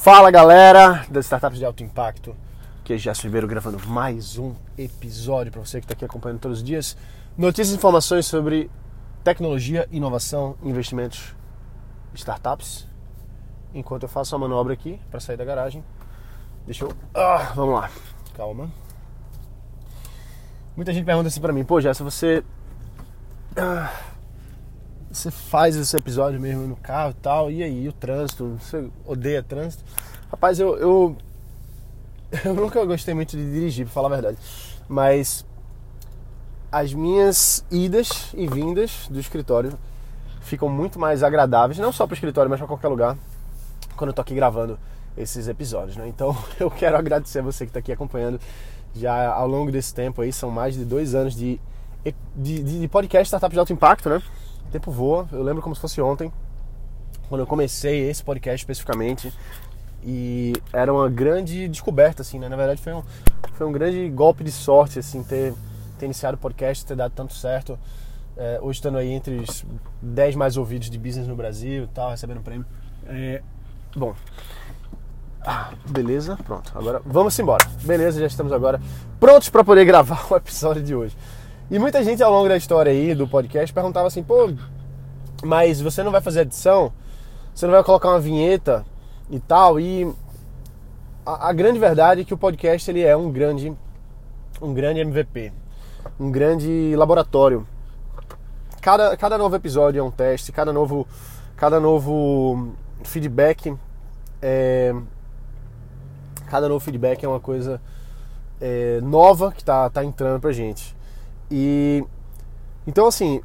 Fala galera das startups de alto impacto, que é Gerson Ribeiro gravando mais um episódio para você que está aqui acompanhando todos os dias. Notícias e informações sobre tecnologia, inovação, investimentos, startups. Enquanto eu faço a manobra aqui para sair da garagem, deixa eu. Ah, vamos lá, calma. Muita gente pergunta assim para mim, pô, Gerson, você. Ah, você faz esse episódio mesmo no carro e tal, e aí, o trânsito, você odeia trânsito? Rapaz, eu, eu, eu nunca gostei muito de dirigir, pra falar a verdade, mas as minhas idas e vindas do escritório ficam muito mais agradáveis, não só para o escritório, mas para qualquer lugar, quando eu tô aqui gravando esses episódios, né? Então eu quero agradecer a você que está aqui acompanhando já ao longo desse tempo aí, são mais de dois anos de, de, de podcast Startup de Alto Impacto, né? O tempo voa, eu lembro como se fosse ontem, quando eu comecei esse podcast especificamente. E era uma grande descoberta, assim, né? Na verdade foi um, foi um grande golpe de sorte, assim, ter, ter iniciado o podcast, ter dado tanto certo. É, hoje estando aí entre os 10 mais ouvidos de business no Brasil e tal, recebendo prêmio. É, bom, ah, beleza, pronto. Agora vamos embora. Beleza, já estamos agora prontos para poder gravar o episódio de hoje. E muita gente ao longo da história aí do podcast perguntava assim, pô, mas você não vai fazer edição? Você não vai colocar uma vinheta e tal? E a, a grande verdade é que o podcast ele é um grande, um grande MVP, um grande laboratório. Cada, cada novo episódio é um teste, cada novo, cada novo feedback é, cada novo feedback é uma coisa é, nova que tá, tá entrando pra gente. E então assim,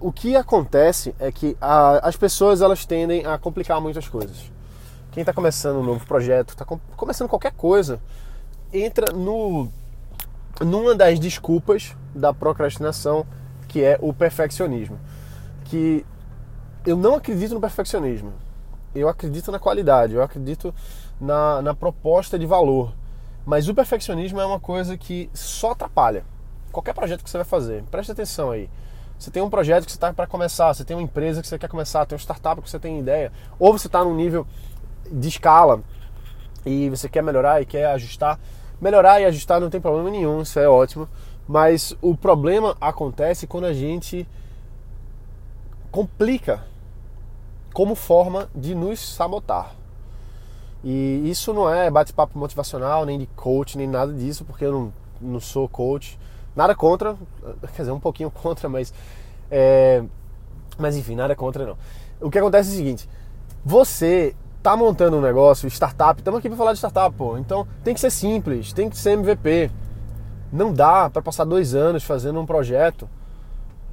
o que acontece é que a, as pessoas elas tendem a complicar muitas coisas. Quem está começando um novo projeto, está com, começando qualquer coisa, entra no numa das desculpas da procrastinação, que é o perfeccionismo. Que eu não acredito no perfeccionismo. Eu acredito na qualidade, eu acredito na, na proposta de valor. Mas o perfeccionismo é uma coisa que só atrapalha qualquer projeto que você vai fazer. Preste atenção aí. Você tem um projeto que você está para começar, você tem uma empresa que você quer começar, tem uma startup que você tem ideia, ou você está num nível de escala e você quer melhorar e quer ajustar. Melhorar e ajustar não tem problema nenhum, isso é ótimo. Mas o problema acontece quando a gente complica como forma de nos sabotar. E isso não é bate-papo motivacional, nem de coach, nem nada disso, porque eu não, não sou coach. Nada contra, quer dizer, um pouquinho contra, mas. É, mas enfim, nada contra não. O que acontece é o seguinte: você tá montando um negócio, startup, estamos aqui para falar de startup, pô. Então tem que ser simples, tem que ser MVP. Não dá para passar dois anos fazendo um projeto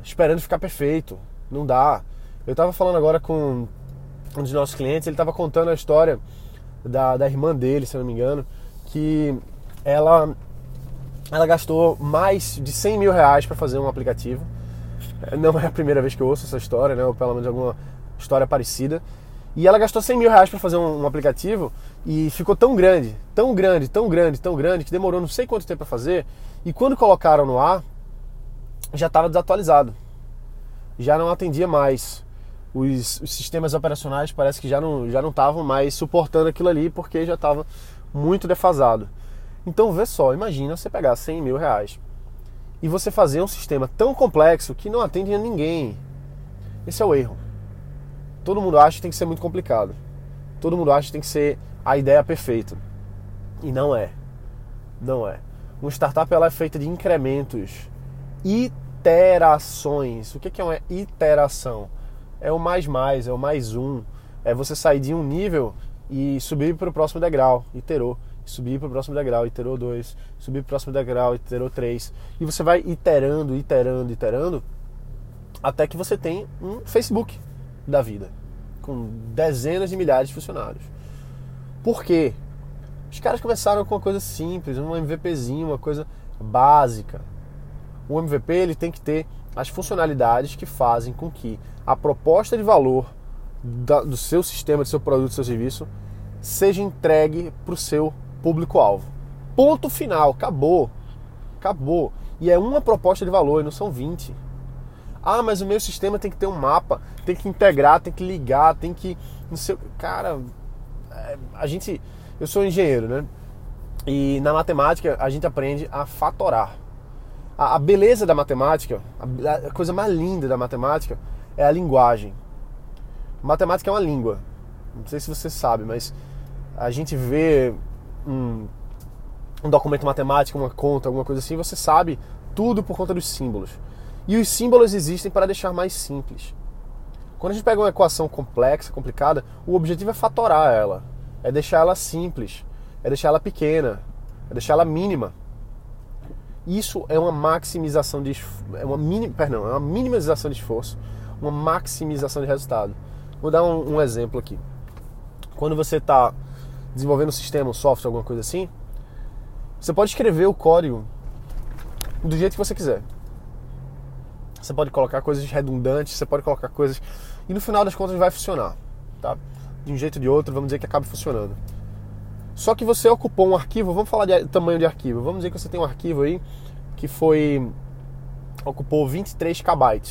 esperando ficar perfeito. Não dá. Eu estava falando agora com um dos nossos clientes, ele estava contando a história da, da irmã dele, se não me engano, que ela ela gastou mais de 100 mil reais para fazer um aplicativo. Não é a primeira vez que eu ouço essa história, né? Ou pelo menos alguma história parecida. E ela gastou 100 mil reais para fazer um, um, aplicativo e ficou tão grande, tão grande, tão grande, tão grande, que demorou não sei quanto tempo para fazer. E quando colocaram no ar, já estava desatualizado. Já não atendia mais. Os, os, sistemas operacionais parece que já não já não estavam mais suportando aquilo ali porque já estava muito defasado. Então vê só, imagina você pegar 100 mil reais e você fazer um sistema tão complexo que não atende a ninguém. Esse é o erro. Todo mundo acha que tem que ser muito complicado. Todo mundo acha que tem que ser a ideia perfeita. E não é. Não é. Uma startup ela é feita de incrementos, iterações. O que é uma iteração? É o mais mais, é o mais um. É você sair de um nível e subir para o próximo degrau. Iterou subir para o próximo degrau, iterou dois, subir para o próximo degrau, iterou três. E você vai iterando, iterando, iterando, até que você tem um Facebook da vida, com dezenas de milhares de funcionários. Por quê? Os caras começaram com uma coisa simples, um MVPzinho, uma coisa básica. O MVP ele tem que ter as funcionalidades que fazem com que a proposta de valor do seu sistema, do seu produto, do seu serviço, seja entregue para o seu público-alvo. Ponto final, acabou. Acabou. E é uma proposta de valor, não são 20. Ah, mas o meu sistema tem que ter um mapa, tem que integrar, tem que ligar, tem que. Não sei, cara, é, a gente, eu sou engenheiro, né? E na matemática a gente aprende a fatorar. A, a beleza da matemática, a, a coisa mais linda da matemática é a linguagem. Matemática é uma língua. Não sei se você sabe, mas a gente vê um, um documento matemático, uma conta, alguma coisa assim, você sabe tudo por conta dos símbolos. E os símbolos existem para deixar mais simples. Quando a gente pega uma equação complexa, complicada, o objetivo é fatorar ela, é deixar ela simples, é deixar ela pequena, é deixar ela mínima. Isso é uma maximização de é uma mini, perdão, é uma minimização de esforço, uma maximização de resultado. Vou dar um, um exemplo aqui. Quando você está desenvolvendo um sistema, um software, alguma coisa assim, você pode escrever o código do jeito que você quiser. Você pode colocar coisas redundantes, você pode colocar coisas. E no final das contas vai funcionar. Tá? De um jeito ou de outro, vamos dizer que acaba funcionando. Só que você ocupou um arquivo, vamos falar de tamanho de arquivo. Vamos dizer que você tem um arquivo aí que foi. ocupou 23 KB.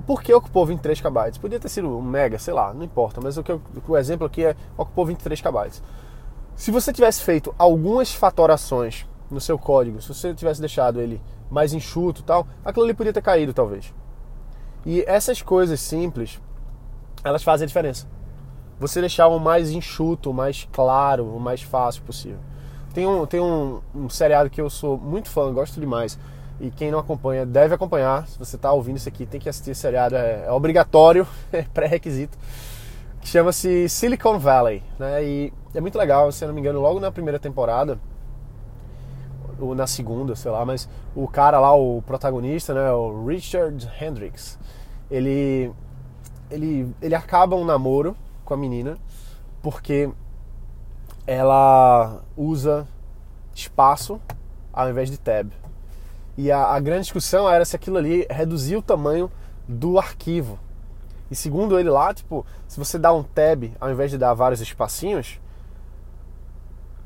Por que ocupou 23 KB? Podia ter sido um mega, sei lá, não importa, mas o, que o exemplo aqui é ocupou 23 KB. Se você tivesse feito algumas fatorações no seu código, se você tivesse deixado ele mais enxuto e tal, aquilo ali podia ter caído talvez. E essas coisas simples, elas fazem a diferença. Você deixar o mais enxuto, o mais claro, o mais fácil possível. Tem um, tem um, um seriado que eu sou muito fã, gosto demais. E quem não acompanha deve acompanhar. Se você está ouvindo isso aqui, tem que assistir esse seriado, é, é obrigatório, é pré-requisito. Que chama-se Silicon Valley. Né? E é muito legal, se eu não me engano, logo na primeira temporada, ou na segunda, sei lá, mas o cara lá, o protagonista, né, o Richard Hendricks, ele, ele, ele acaba um namoro com a menina porque ela usa espaço ao invés de tab. E a, a grande discussão era se aquilo ali reduzia o tamanho do arquivo. E segundo ele lá, tipo, se você dá um tab ao invés de dar vários espacinhos,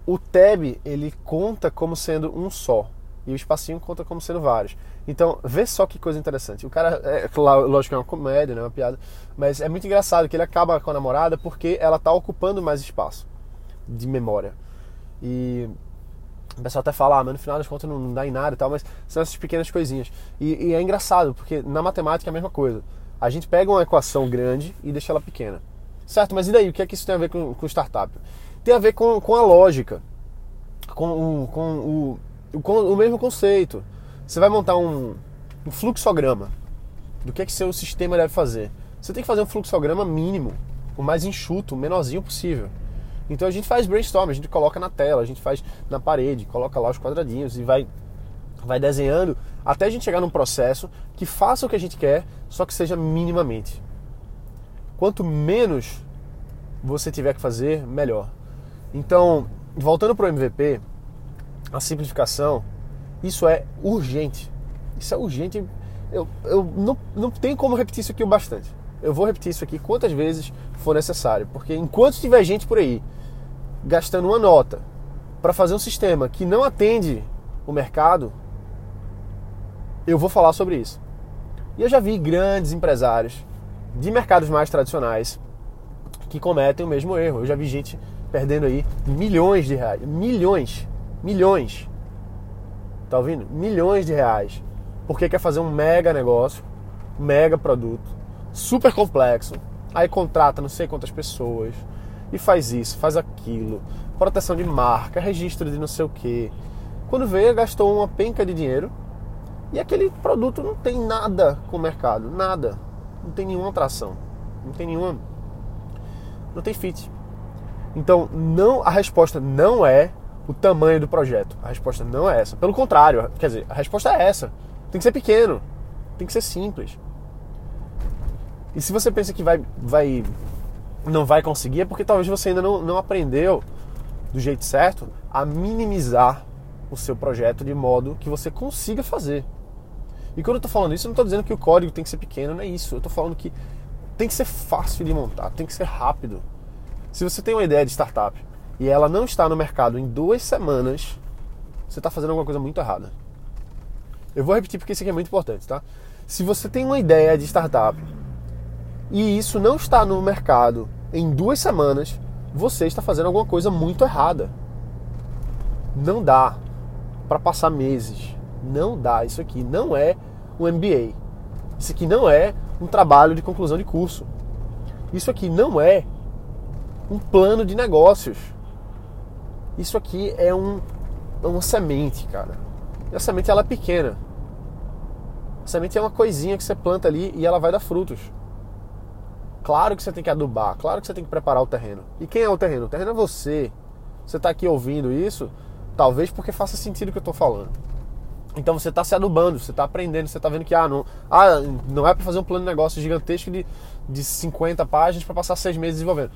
o tab ele conta como sendo um só e o espacinho conta como sendo vários. Então, vê só que coisa interessante. O cara, é, lógico que é uma comédia, né, uma piada, mas é muito engraçado que ele acaba com a namorada porque ela está ocupando mais espaço de memória. E o pessoal até fala, ah, mas no final das contas não, não dá em nada e tal, mas são essas pequenas coisinhas. E, e, é engraçado, porque na matemática é a mesma coisa. A gente pega uma equação grande e deixa ela pequena. Certo, mas e daí? O que é que isso tem a ver com, com startup? tem a ver com, com a lógica, com, com, o, com o mesmo conceito. Você vai montar um, um fluxograma do que é que seu sistema deve fazer. Você tem que fazer um fluxograma mínimo, o mais enxuto, o menorzinho possível. Então a gente faz brainstorm, a gente coloca na tela, a gente faz na parede, coloca lá os quadradinhos e vai, vai desenhando até a gente chegar num processo que faça o que a gente quer, só que seja minimamente. Quanto menos você tiver que fazer, melhor. Então, voltando para o MVP, a simplificação, isso é urgente. Isso é urgente. Eu, eu não, não tenho como repetir isso aqui o bastante. Eu vou repetir isso aqui quantas vezes for necessário, porque enquanto tiver gente por aí gastando uma nota para fazer um sistema que não atende o mercado, eu vou falar sobre isso. E eu já vi grandes empresários de mercados mais tradicionais que cometem o mesmo erro. Eu já vi gente perdendo aí milhões de reais. Milhões. Milhões. Tá ouvindo? Milhões de reais. Porque quer fazer um mega negócio, um mega produto, super complexo. Aí contrata não sei quantas pessoas e faz isso, faz aquilo. Proteção de marca, registro de não sei o que. Quando veio, gastou uma penca de dinheiro e aquele produto não tem nada com o mercado, nada. Não tem nenhuma atração, não tem nenhuma. Não tem fit. Então, não, a resposta não é o tamanho do projeto. A resposta não é essa. Pelo contrário, quer dizer, a resposta é essa. Tem que ser pequeno, tem que ser simples. E se você pensa que vai, vai não vai conseguir, é porque talvez você ainda não, não aprendeu do jeito certo a minimizar o seu projeto de modo que você consiga fazer. E quando eu estou falando isso, eu não estou dizendo que o código tem que ser pequeno, não é isso. Eu estou falando que tem que ser fácil de montar, tem que ser rápido. Se você tem uma ideia de startup e ela não está no mercado em duas semanas, você está fazendo alguma coisa muito errada. Eu vou repetir porque isso aqui é muito importante, tá? Se você tem uma ideia de startup e isso não está no mercado em duas semanas, você está fazendo alguma coisa muito errada. Não dá para passar meses. Não dá. Isso aqui não é um MBA. Isso aqui não é um trabalho de conclusão de curso. Isso aqui não é um plano de negócios. Isso aqui é um, é uma semente, cara. E a semente ela é pequena. A semente é uma coisinha que você planta ali e ela vai dar frutos. Claro que você tem que adubar, claro que você tem que preparar o terreno. E quem é o terreno? O terreno é você. Você está aqui ouvindo isso, talvez porque faça sentido o que eu estou falando. Então você está se adubando, você está aprendendo, você está vendo que ah, não, ah, não é para fazer um plano de negócio gigantesco de, de 50 páginas para passar seis meses desenvolvendo.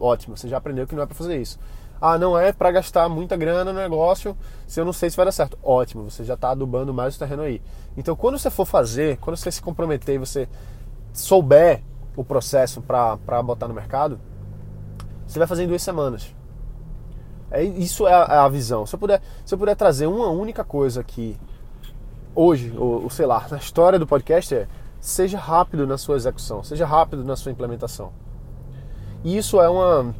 Ótimo, você já aprendeu que não é para fazer isso. Ah, não é para gastar muita grana no negócio se eu não sei se vai dar certo. Ótimo, você já está adubando mais o terreno aí. Então, quando você for fazer, quando você se comprometer e você souber o processo para botar no mercado, você vai fazer em duas semanas. É, isso é a, é a, visão. Se eu, puder, se eu puder trazer uma única coisa aqui, hoje, ou, ou sei lá, na história do podcast, é seja rápido na sua execução, seja rápido na sua implementação. E isso é uma.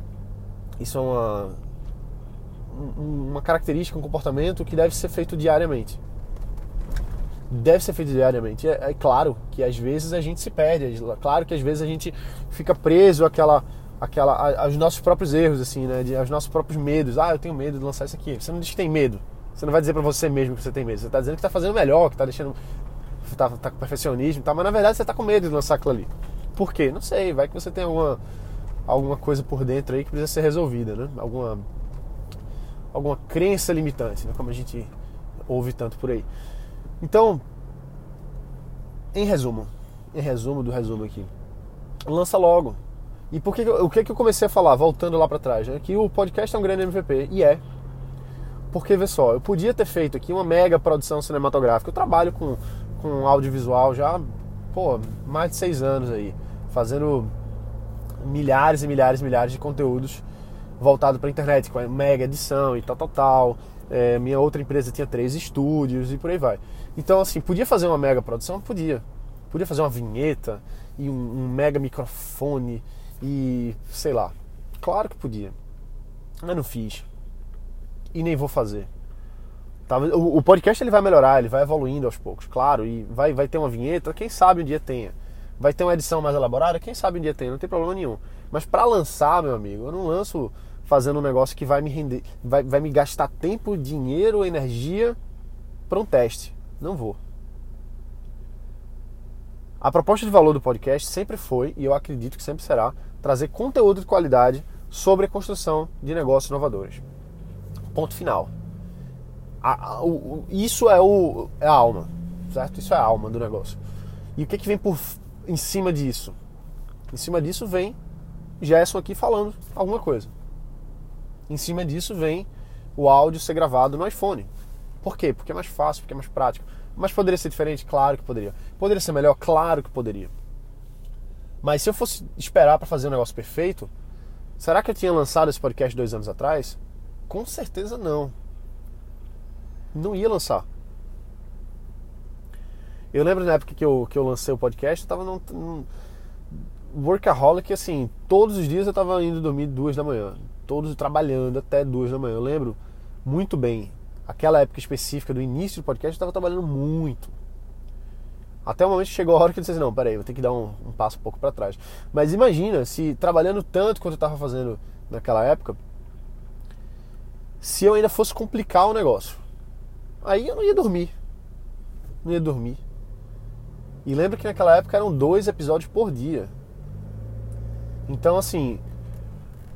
Isso é uma uma característica, um comportamento que deve ser feito diariamente. Deve ser feito diariamente. É, é, claro que às vezes a gente se perde, é claro que às vezes a gente fica preso àquela, àquela, aos nossos próprios erros, assim, né? De, aos nossos próprios medos. Ah, eu tenho medo de lançar isso aqui. Você não diz que tem medo. Você não vai dizer para você mesmo que você tem medo. Você está dizendo que está fazendo melhor, que está deixando. Tá, tá com perfeccionismo e tal, mas na verdade você está com medo de lançar aquilo ali. Por quê? Não sei, vai que você tem alguma, alguma coisa por dentro aí que precisa ser resolvida, né? Alguma alguma crença limitante, né? como a gente ouve tanto por aí. Então, em resumo, em resumo do resumo aqui, lança logo. E por que, o que, que eu comecei a falar, voltando lá para trás, né? que o podcast é um grande MVP, e é. Porque, vê só, eu podia ter feito aqui uma mega produção cinematográfica. Eu trabalho com, com audiovisual já, pô, mais de seis anos aí, fazendo milhares e milhares e milhares de conteúdos voltado para a internet, com mega edição e tal, tal, tal. É, minha outra empresa tinha três estúdios e por aí vai. Então, assim, podia fazer uma mega produção? Podia. Podia fazer uma vinheta e um, um mega microfone e sei lá. Claro que podia. Mas não fiz. E nem vou fazer. Tá? O, podcast ele vai melhorar, ele vai evoluindo aos poucos, claro. E vai, vai ter uma vinheta, quem sabe um dia tenha. Vai ter uma edição mais elaborada, quem sabe um dia tenha, não tem problema nenhum. Mas para lançar, meu amigo, eu não lanço fazendo um negócio que vai me render, vai, vai me gastar tempo, dinheiro, energia para um teste. Não vou. A proposta de valor do podcast sempre foi, e eu acredito que sempre será, trazer conteúdo de qualidade sobre a construção de negócios inovadores. Ponto final. A, a, o, isso é, o, é a alma, certo? Isso é a alma do negócio. E o que, que vem por em cima disso? Em cima disso vem Gerson aqui falando alguma coisa. Em cima disso vem o áudio ser gravado no iPhone. Por quê? Porque é mais fácil, porque é mais prático. Mas poderia ser diferente? Claro que poderia. Poderia ser melhor? Claro que poderia. Mas se eu fosse esperar para fazer um negócio perfeito, será que eu tinha lançado esse podcast dois anos atrás? Com certeza não. Não ia lançar. Eu lembro na época que eu, que eu lancei o podcast, eu estava num, num workaholic, assim, todos os dias eu tava indo dormir duas da manhã, todos trabalhando até duas da manhã. Eu lembro muito bem, aquela época específica do início do podcast, eu tava trabalhando muito. Até o momento chegou a hora que eu disse assim, não, peraí, vou ter que dar um, um passo um pouco para trás. Mas imagina, se trabalhando tanto quanto eu tava fazendo naquela época, se eu ainda fosse complicar o negócio. Aí eu não ia dormir. Não ia dormir. E lembra que naquela época eram dois episódios por dia. Então, assim,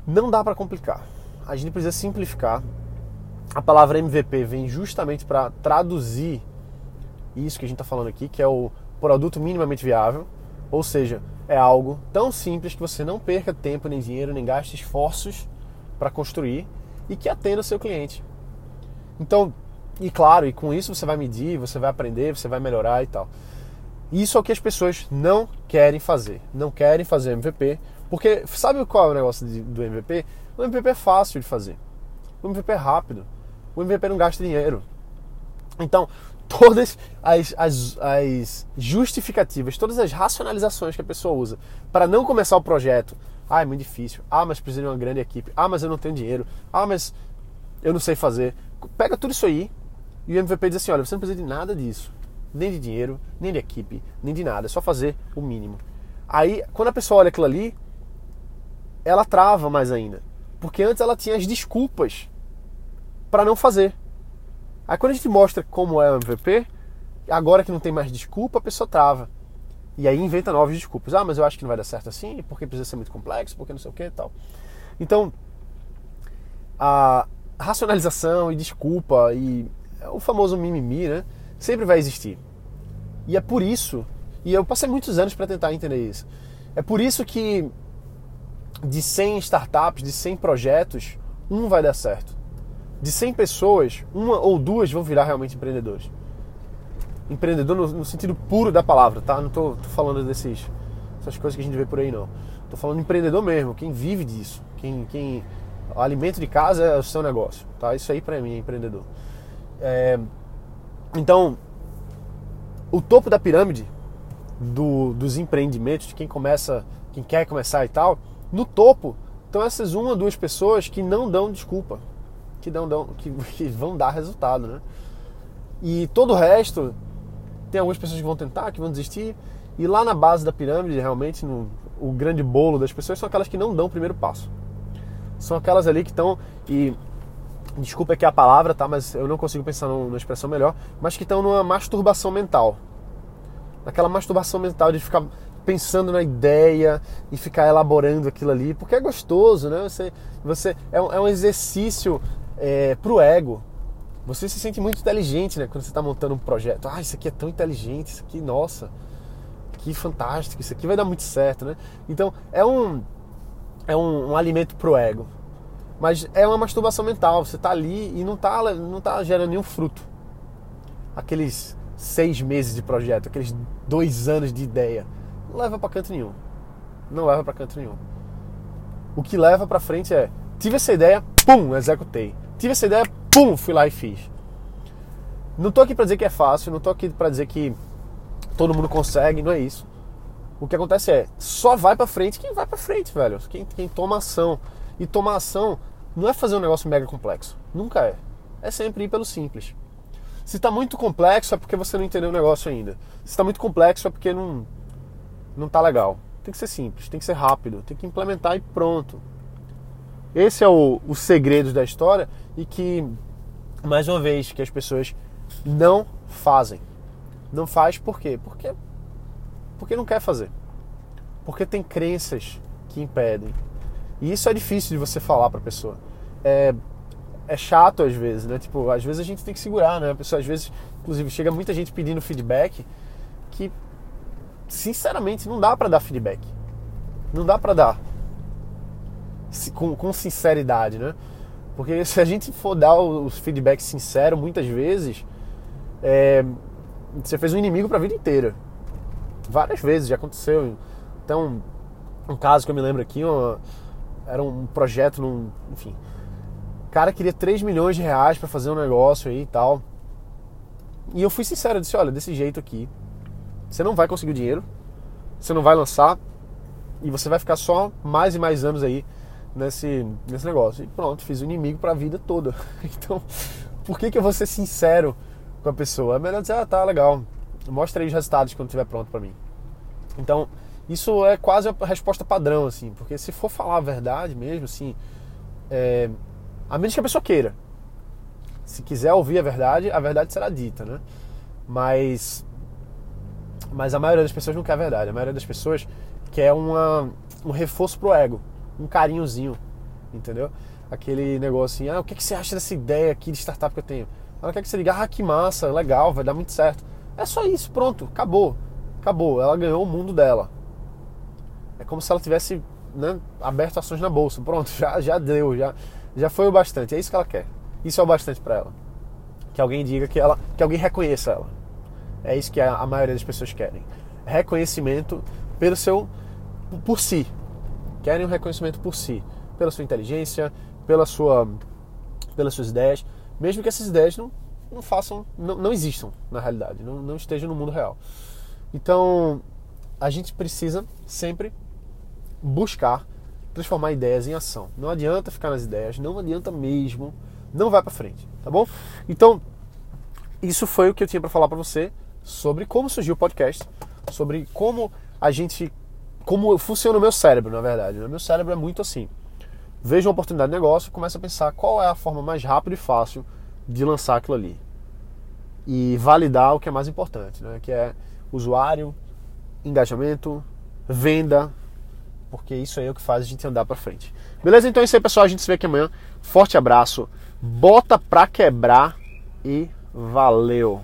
não dá para complicar. A gente precisa simplificar. A palavra MVP vem justamente para traduzir isso que a gente está falando aqui, que é o produto minimamente viável. Ou seja, é algo tão simples que você não perca tempo, nem dinheiro, nem gaste esforços para construir e que atenda o seu cliente. Então, e claro, e com isso você vai medir, você vai aprender, você vai melhorar e tal. Isso é o que as pessoas não querem fazer. Não querem fazer MVP porque sabe qual é o negócio do MVP? O MVP é fácil de fazer. O MVP é rápido. O MVP não gasta dinheiro. Então, todas as, as, as justificativas, todas as racionalizações que a pessoa usa para não começar o projeto Ah, é muito difícil. Ah, mas precisa de uma grande equipe. Ah, mas eu não tenho dinheiro. Ah, mas eu não sei fazer. Pega tudo isso aí e o MVP diz assim: olha, você não precisa de nada disso. Nem de dinheiro, nem de equipe, nem de nada. É só fazer o mínimo. Aí, quando a pessoa olha aquilo ali, ela trava mais ainda. Porque antes ela tinha as desculpas para não fazer. Aí quando a gente mostra como é o MVP, agora que não tem mais desculpa, a pessoa trava. E aí inventa novas desculpas. Ah, mas eu acho que não vai dar certo assim, porque precisa ser muito complexo, porque não sei o que e tal. Então, a racionalização e desculpa e o famoso mimimi, né? Sempre vai existir. E é por isso, e eu passei muitos anos para tentar entender isso. É por isso que de 100 startups, de 100 projetos, um vai dar certo de 100 pessoas, uma ou duas vão virar realmente empreendedores. Empreendedor no, no sentido puro da palavra, tá? Não tô, tô, falando desses, essas coisas que a gente vê por aí, não. Tô falando empreendedor mesmo, quem vive disso. Quem, quem, o alimento de casa é o seu negócio, tá? Isso aí para mim é empreendedor. É, então, o topo da pirâmide do, dos empreendimentos, de quem começa, quem quer começar e tal, no topo estão essas uma ou duas pessoas que não dão desculpa, que, dão, dão, que, que vão dar resultado, né? E todo o resto, tem algumas pessoas que vão tentar, que vão desistir, e lá na base da pirâmide, realmente, no, o grande bolo das pessoas são aquelas que não dão o primeiro passo. São aquelas ali que estão, e desculpa aqui a palavra, tá? Mas eu não consigo pensar numa expressão melhor, mas que estão numa masturbação mental. Naquela masturbação mental de ficar pensando na ideia e ficar elaborando aquilo ali, porque é gostoso, né? Você, você é um, é um exercício é, pro ego. Você se sente muito inteligente, né? Quando você está montando um projeto. Ah, isso aqui é tão inteligente, isso aqui, nossa, que fantástico, isso aqui vai dar muito certo, né? Então, é um, é um, um alimento pro ego. Mas é uma masturbação mental. Você está ali e não está não tá gerando nenhum fruto. Aqueles seis meses de projeto, aqueles dois anos de ideia, não leva para canto nenhum. Não leva para canto nenhum. O que leva para frente é tive essa ideia, pum, executei. Tive essa ideia, pum, fui lá e fiz. Não tô aqui para dizer que é fácil, não tô aqui para dizer que todo mundo consegue, não é isso. O que acontece é, só vai para frente quem vai para frente, velho. Quem, quem toma ação. E tomar ação não é fazer um negócio mega complexo. Nunca é. É sempre ir pelo simples. Se está muito complexo é porque você não entendeu o negócio ainda. Se está muito complexo é porque não não tá legal. Tem que ser simples, tem que ser rápido, tem que implementar e pronto. Esse é o, o segredo da história e que, mais uma vez, que as pessoas não fazem. Não faz por quê? Porque, porque não quer fazer. Porque tem crenças que impedem. E isso é difícil de você falar para a pessoa. É, é chato às vezes, né? Tipo, às vezes a gente tem que segurar, né? A pessoa às vezes, inclusive, chega muita gente pedindo feedback que sinceramente não dá para dar feedback. Não dá para dar com, com sinceridade, né? Porque se a gente for dar os feedbacks sinceros, muitas vezes, é, você fez um inimigo para a vida inteira. Várias vezes já aconteceu. Então, um caso que eu me lembro aqui, uma, era um projeto num, enfim, o cara queria 3 milhões de reais para fazer um negócio aí e tal. E eu fui sincero, eu disse, olha, desse jeito aqui, você não vai conseguir o dinheiro, você não vai lançar e você vai ficar só mais e mais anos aí nesse, nesse negócio. E pronto, fiz o inimigo para a vida toda. Então, por que, que eu vou ser sincero com a pessoa? É melhor dizer, ah, tá, legal. Mostra aí os resultados quando estiver pronto para mim. Então, isso é quase a resposta padrão, assim, porque se for falar a verdade mesmo, assim, é, a menos que a pessoa queira. Se quiser ouvir a verdade, a verdade será dita, né? Mas, mas a maioria das pessoas não quer a verdade. A maioria das pessoas quer uma, um reforço pro ego um carinhozinho, entendeu? Aquele negócio assim, ah, o que, que você acha dessa ideia aqui de startup que eu tenho? Ela quer que você diga, ah, que massa, legal, vai dar muito certo. É só isso, pronto, acabou. Acabou, ela ganhou o mundo dela. É como se ela tivesse né, aberto ações na bolsa. Pronto, já, já deu, já, já foi o bastante. É isso que ela quer. Isso é o bastante para ela. Que alguém diga que ela, que alguém reconheça ela. É isso que a, a maioria das pessoas querem. Reconhecimento pelo seu por si, querem um reconhecimento por si, pela sua inteligência, pela sua, pelas suas ideias, mesmo que essas ideias não, não façam, não, não existam na realidade, não, não estejam no mundo real. Então, a gente precisa sempre buscar transformar ideias em ação. Não adianta ficar nas ideias, não adianta mesmo, não vai para frente, tá bom? Então, isso foi o que eu tinha para falar para você sobre como surgiu o podcast, sobre como a gente como funciona o meu cérebro, na verdade. O meu cérebro é muito assim. Vejo uma oportunidade de negócio, começo a pensar qual é a forma mais rápida e fácil de lançar aquilo ali. E validar o que é mais importante, né? que é usuário, engajamento, venda, porque isso aí é o que faz a gente andar para frente. Beleza? Então é isso aí, pessoal. A gente se vê aqui amanhã. Forte abraço, bota pra quebrar e valeu!